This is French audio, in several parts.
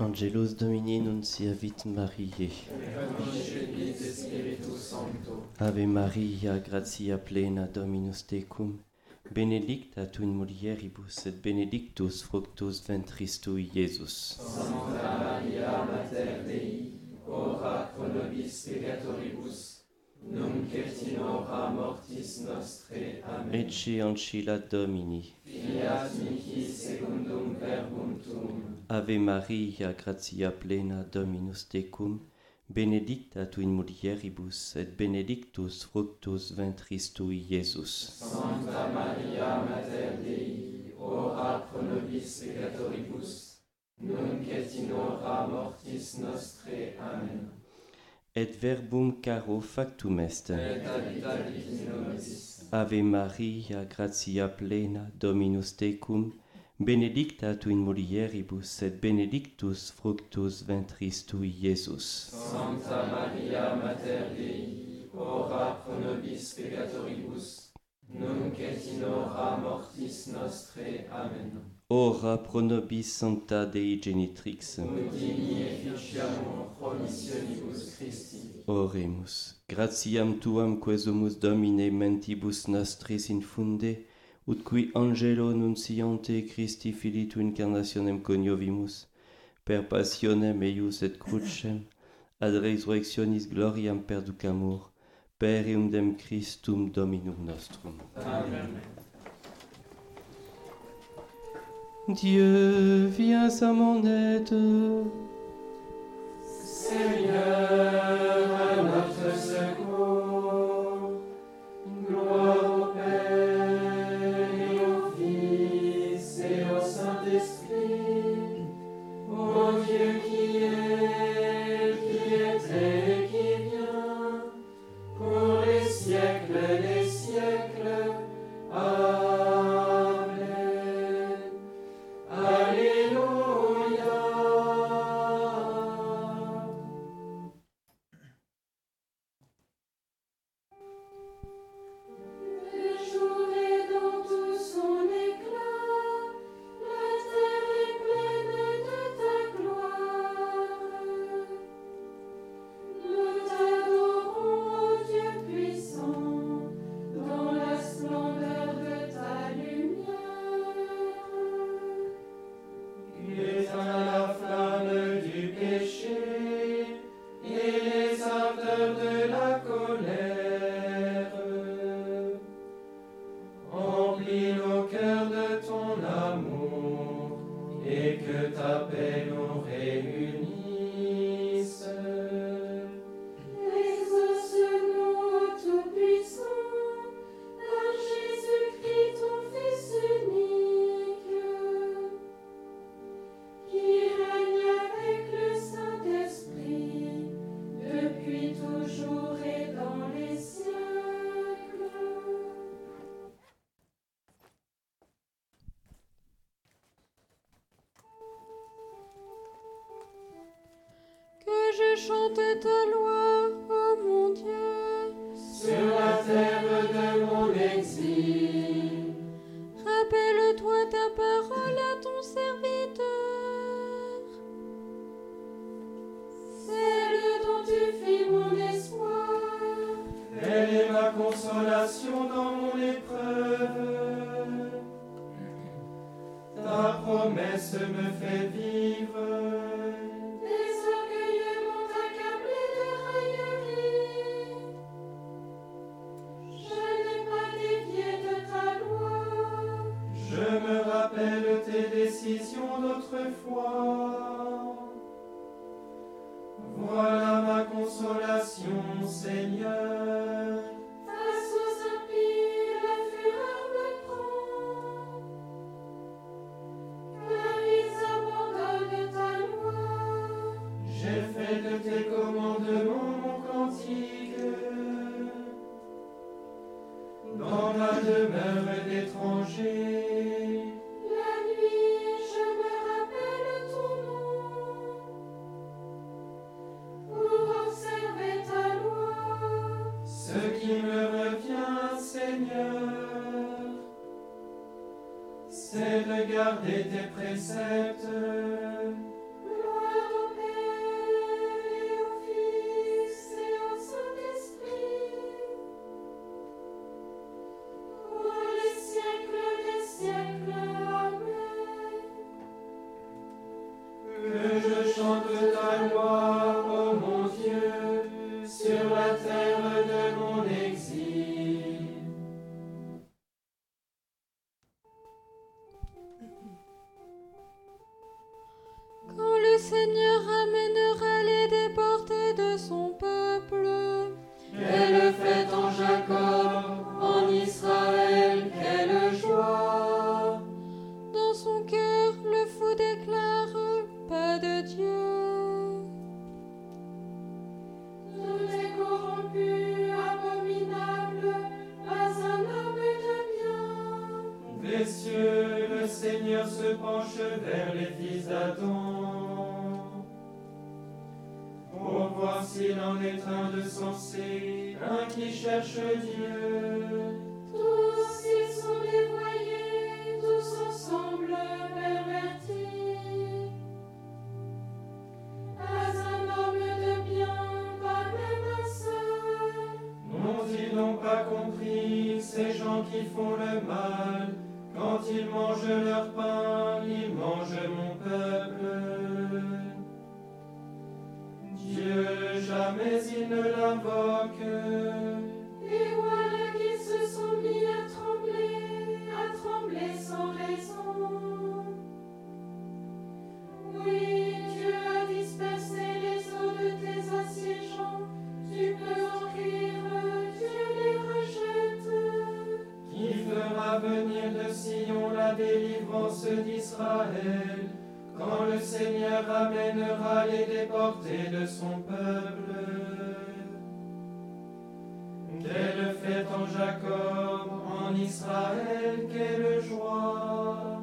Angelus Domini nunciavit Mariae. Ave Maria, gratia plena Dominus tecum, benedicta tu in mulieribus et benedictus fructus ventris tui, Iesus. Santa Maria, Mater Dei, ora pro nobis Incertino mortis nostre. Amen. Ecce ancilla Domini. Fiat mihi secundum verbum tuum. Ave Maria, gratia plena Dominus tecum, benedicta tu in mulieribus, et benedictus fructus ventris tui, Iesus. Santa Maria, Mater Dei, ora pro nobis peccatoribus, nunc et in hora mortis nostre. Amen et verbum caro factum est. Et in Ave Maria, gratia plena, Dominus tecum, benedicta tu in mulieribus, et benedictus fructus ventris tui, Iesus. Sancta Maria, Mater Dei, ora pro nobis peccatoribus, nunc et in hora mortis nostre. Amen. Ora pro nobis sancta Dei genitrix. Nudini et promissionibus Christi. Oremus. Gratiam tuam quesumus Domine mentibus nostris infunde, ut qui angelo nunciante Christi Filii tu incarnationem coniovimus, per passionem eius et crucem, ad resurrectionis gloriam perducamur, per eundem Christum Dominum nostrum. Amen. Dieu, viens à mon aide. Seigneur, à notre secours, Que je chante ta loi, ô mon Dieu. Sur la terre de mon exil, Rappelle-toi ta parole à ton serviteur. Celle dont tu fis mon espoir. elle est ma consolation dans mon épreuve. Décisions d'autrefois. Voilà ma consolation, Seigneur. Face aux impies, la fureur me prend. Car ils abandonnent ta loi. J'ai fait de tes commandements mon cantique. Dans ma demeure d'étranger, garder tes préceptes. Seigneur ramènera les déportés de son peuple. Quelle fête en Jacob, en Israël, quelle joie. Dans son cœur, le fou déclare pas de Dieu. Tout est corrompu, abominable, pas un homme de bien. Des cieux, le Seigneur se penche vers les fils d'Adam. Sensé, un qui cherche Dieu. Tous ils sont dévoyés, tous ensemble pervertis. Pas un homme de bien, pas même un seul. N'ont-ils donc pas compris ces gens qui font le mal Quand ils mangent leur pain, quand le Seigneur amènera les déportés de son peuple? Quelle fête en Jacob, en Israël, quelle joie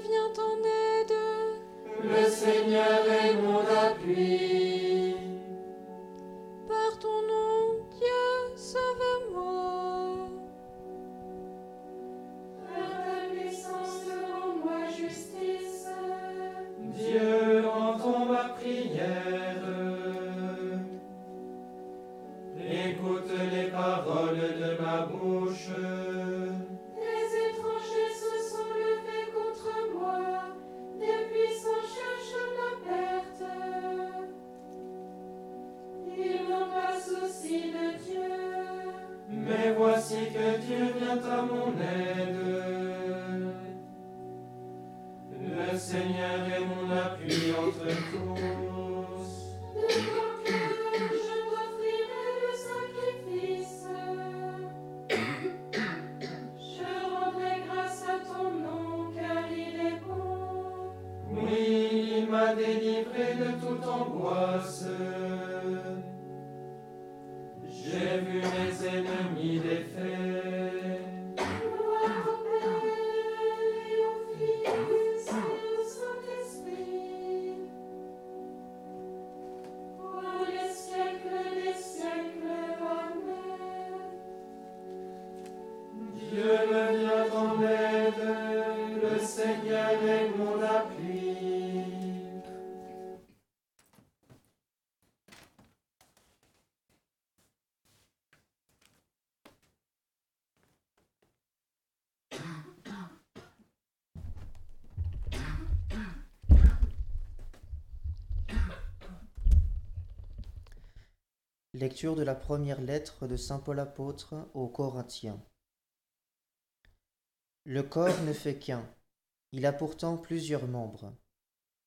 vient en aide. Le Seigneur est mon appui. Par ton nom, Dieu, sauve-moi. Par ta puissance, rends-moi justice. Dieu entend ma prière. Écoute les paroles de ma bouche. Appui entre Lecture de la première lettre de Saint Paul apôtre aux Corinthiens. Le corps ne fait qu'un, il a pourtant plusieurs membres,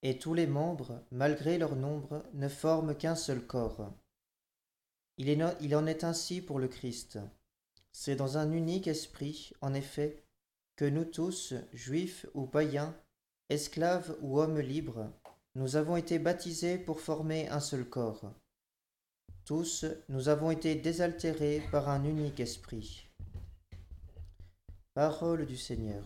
et tous les membres, malgré leur nombre, ne forment qu'un seul corps. Il, en est ainsi pour le Christ. C'est dans un unique esprit, en effet, que nous tous, juifs ou païens, esclaves ou hommes libres, nous avons été baptisés pour former un seul corps. Nous avons été désaltérés par un unique esprit. Parole du Seigneur.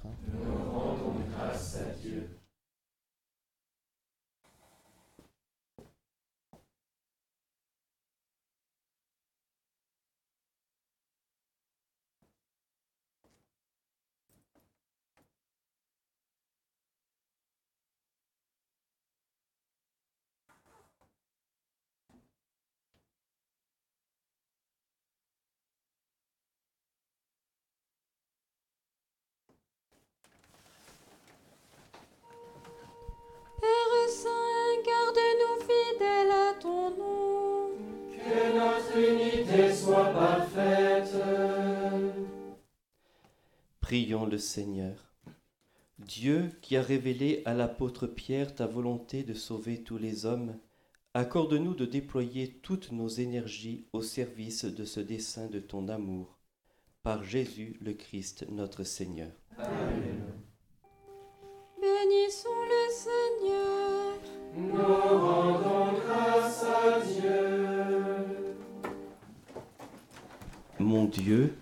Prions le Seigneur. Dieu qui a révélé à l'apôtre Pierre ta volonté de sauver tous les hommes, accorde-nous de déployer toutes nos énergies au service de ce dessein de ton amour. Par Jésus le Christ notre Seigneur. Bénissons le Seigneur. Mon Dieu,